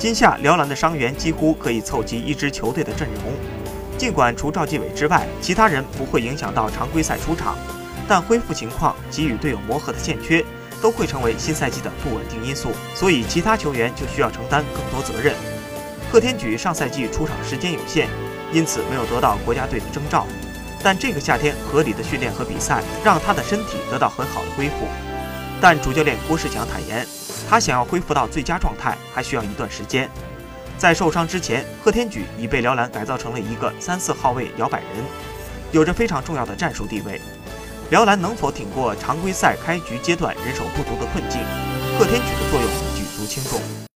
今夏辽篮的伤员几乎可以凑齐一支球队的阵容。尽管除赵继伟之外，其他人不会影响到常规赛出场，但恢复情况及与队友磨合的欠缺，都会成为新赛季的不稳定因素。所以，其他球员就需要承担更多责任。贺天举上赛季出场时间有限，因此没有得到国家队的征召。但这个夏天合理的训练和比赛，让他的身体得到很好的恢复。但主教练郭士强坦言，他想要恢复到最佳状态，还需要一段时间。在受伤之前，贺天举已被辽篮改造成了一个三四号位摇摆人，有着非常重要的战术地位。辽篮能否挺过常规赛开局阶段人手不足的困境，贺天举的作用举足轻重。